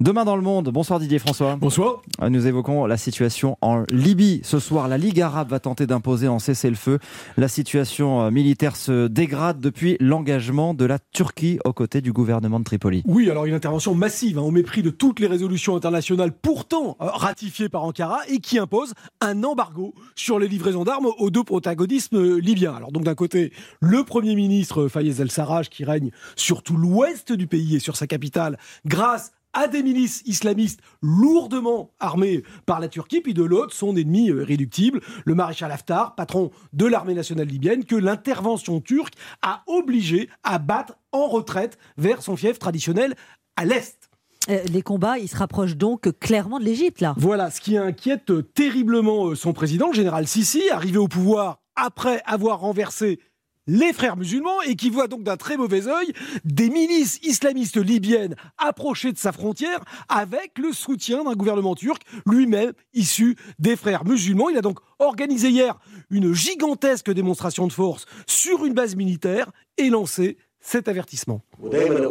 Demain dans le monde, bonsoir Didier François. Bonsoir. Nous évoquons la situation en Libye. Ce soir, la Ligue arabe va tenter d'imposer en cessez-le-feu. La situation euh, militaire se dégrade depuis l'engagement de la Turquie aux côtés du gouvernement de Tripoli. Oui, alors une intervention massive, hein, au mépris de toutes les résolutions internationales pourtant euh, ratifiées par Ankara et qui impose un embargo sur les livraisons d'armes aux deux protagonistes euh, libyens. Alors donc d'un côté, le Premier ministre Fayez el-Sarraj qui règne sur tout l'ouest du pays et sur sa capitale grâce à des milices islamistes lourdement armées par la Turquie, puis de l'autre, son ennemi euh, irréductible, le maréchal Haftar, patron de l'armée nationale libyenne, que l'intervention turque a obligé à battre en retraite vers son fief traditionnel à l'est. Euh, les combats, ils se rapprochent donc clairement de l'Égypte, là. Voilà, ce qui inquiète terriblement euh, son président, le général Sissi, arrivé au pouvoir après avoir renversé les frères musulmans et qui voit donc d'un très mauvais œil des milices islamistes libyennes approcher de sa frontière avec le soutien d'un gouvernement turc lui-même issu des frères musulmans. Il a donc organisé hier une gigantesque démonstration de force sur une base militaire et lancé cet avertissement.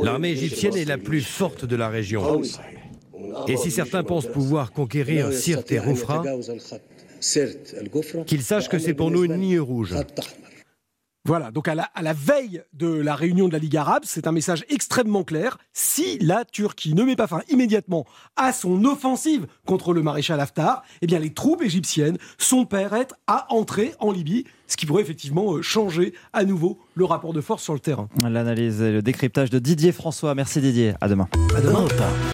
L'armée égyptienne est la plus forte de la région. Et si certains pensent pouvoir conquérir Sirte et Roufra, qu'ils sachent que c'est pour nous une ligne rouge. Voilà, donc à la, veille de la réunion de la Ligue arabe, c'est un message extrêmement clair. Si la Turquie ne met pas fin immédiatement à son offensive contre le maréchal Haftar, eh bien les troupes égyptiennes sont prêtes à entrer en Libye, ce qui pourrait effectivement euh, changer à nouveau le rapport de force sur le terrain. L'analyse et le décryptage de Didier François. Merci Didier, à demain. À demain.